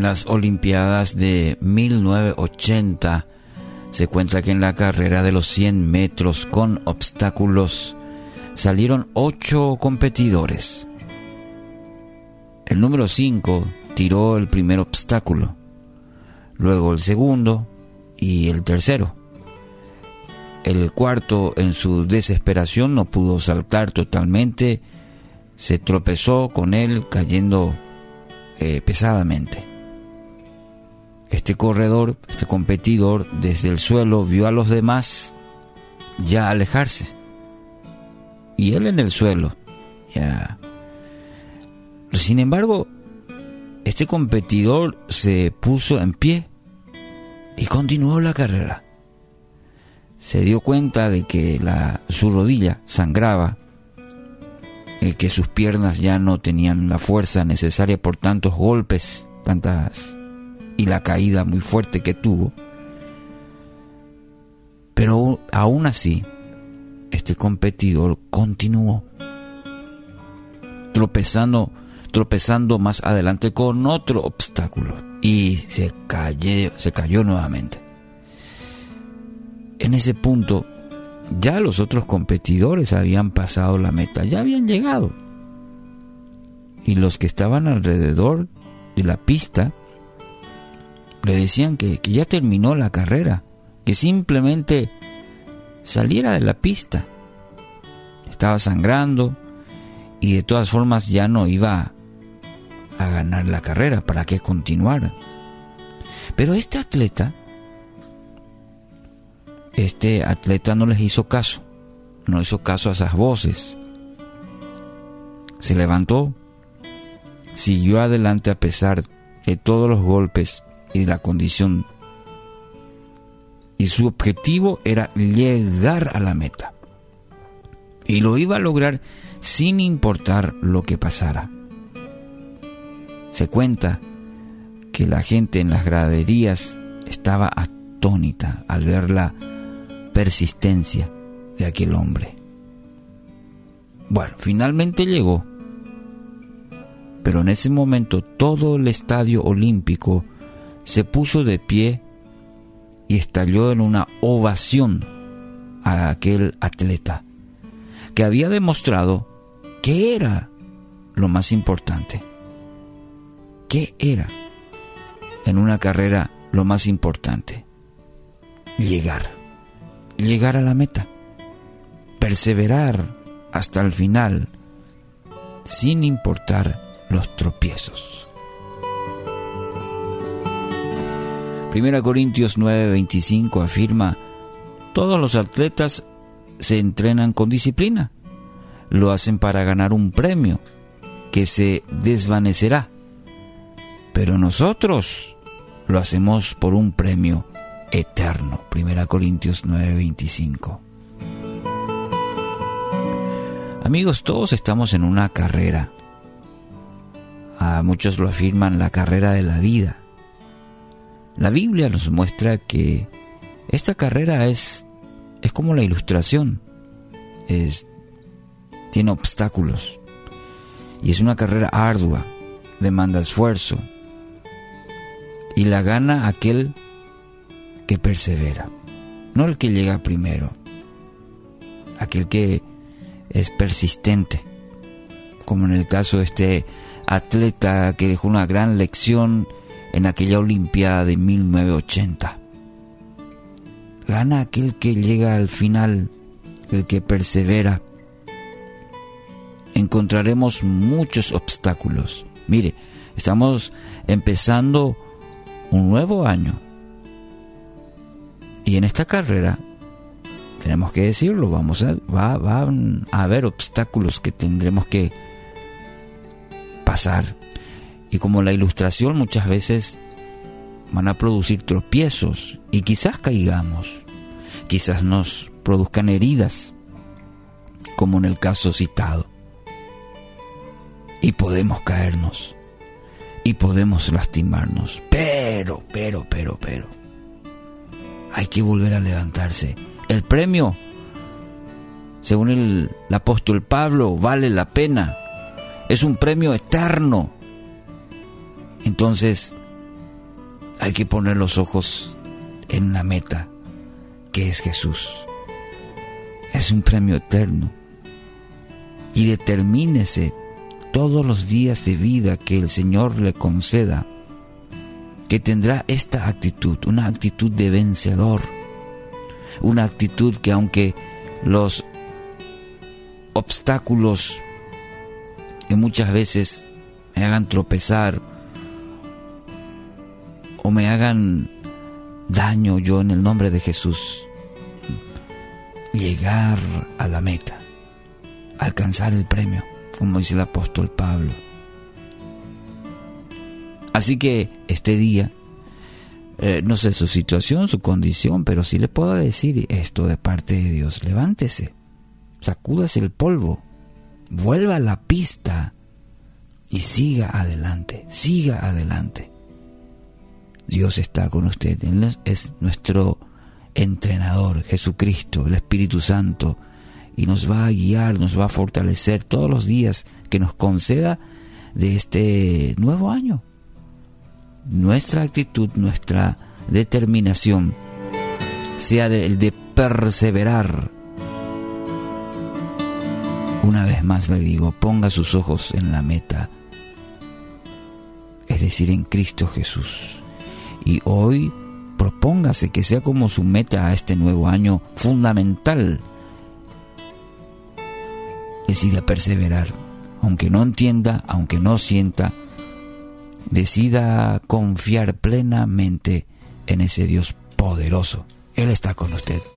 las Olimpiadas de 1980 se cuenta que en la carrera de los 100 metros con obstáculos salieron ocho competidores. El número 5 tiró el primer obstáculo, luego el segundo y el tercero. El cuarto, en su desesperación, no pudo saltar totalmente, se tropezó con él cayendo eh, pesadamente. Este corredor, este competidor, desde el suelo vio a los demás ya alejarse. Y él en el suelo, ya. Sin embargo, este competidor se puso en pie y continuó la carrera. Se dio cuenta de que la, su rodilla sangraba, eh, que sus piernas ya no tenían la fuerza necesaria por tantos golpes, tantas y la caída muy fuerte que tuvo. Pero aún así, este competidor continuó tropezando tropezando más adelante con otro obstáculo y se cayó, se cayó nuevamente. En ese punto, ya los otros competidores habían pasado la meta, ya habían llegado. Y los que estaban alrededor de la pista le decían que, que ya terminó la carrera, que simplemente saliera de la pista. Estaba sangrando y de todas formas ya no iba a ganar la carrera, para que continuara. Pero este atleta, este atleta no les hizo caso, no hizo caso a esas voces. Se levantó, siguió adelante a pesar de todos los golpes y la condición. Y su objetivo era llegar a la meta. Y lo iba a lograr sin importar lo que pasara. Se cuenta que la gente en las graderías estaba atónita al ver la persistencia de aquel hombre. Bueno, finalmente llegó, pero en ese momento todo el estadio olímpico se puso de pie y estalló en una ovación a aquel atleta que había demostrado que era lo más importante ¿Qué era en una carrera lo más importante? Llegar, llegar a la meta, perseverar hasta el final, sin importar los tropiezos. Primera Corintios 9:25 afirma, todos los atletas se entrenan con disciplina, lo hacen para ganar un premio que se desvanecerá pero nosotros lo hacemos por un premio eterno. 1 Corintios 9:25. Amigos, todos estamos en una carrera. A muchos lo afirman la carrera de la vida. La Biblia nos muestra que esta carrera es, es como la ilustración. Es, tiene obstáculos. Y es una carrera ardua, demanda esfuerzo, y la gana aquel que persevera, no el que llega primero, aquel que es persistente, como en el caso de este atleta que dejó una gran lección en aquella Olimpiada de 1980. Gana aquel que llega al final, el que persevera. Encontraremos muchos obstáculos. Mire, estamos empezando un nuevo año. Y en esta carrera, tenemos que decirlo, vamos a, va, a haber obstáculos que tendremos que pasar. Y como la ilustración muchas veces van a producir tropiezos y quizás caigamos, quizás nos produzcan heridas, como en el caso citado. Y podemos caernos y podemos lastimarnos. Pero, pero, pero, pero. Hay que volver a levantarse. El premio, según el, apóstol Pablo, vale la pena. Es un premio eterno. Entonces, Hay que poner los ojos en la meta, que es Jesús. Es un premio eterno. Y determínese todos los días de vida que el Señor le conceda, que tendrá esta actitud, una actitud de vencedor, una actitud que aunque los obstáculos que muchas veces me hagan tropezar o me hagan daño yo en el nombre de Jesús, llegar a la meta, alcanzar el premio, como dice el apóstol Pablo. Así que este día, eh, no sé su situación, su condición, pero sí le puedo decir esto de parte de Dios. Levántese, sacúdase el polvo, vuelva a la pista y siga adelante, siga adelante. Dios está con usted, Él es nuestro entrenador, Jesucristo, el Espíritu Santo, y nos va a guiar, nos va a fortalecer todos los días que nos conceda de este nuevo año. Nuestra actitud, nuestra determinación, sea el de perseverar. Una vez más le digo, ponga sus ojos en la meta, es decir, en Cristo Jesús. Y hoy propóngase que sea como su meta a este nuevo año fundamental. Decida perseverar, aunque no entienda, aunque no sienta, decida confiar plenamente en ese Dios poderoso. Él está con usted.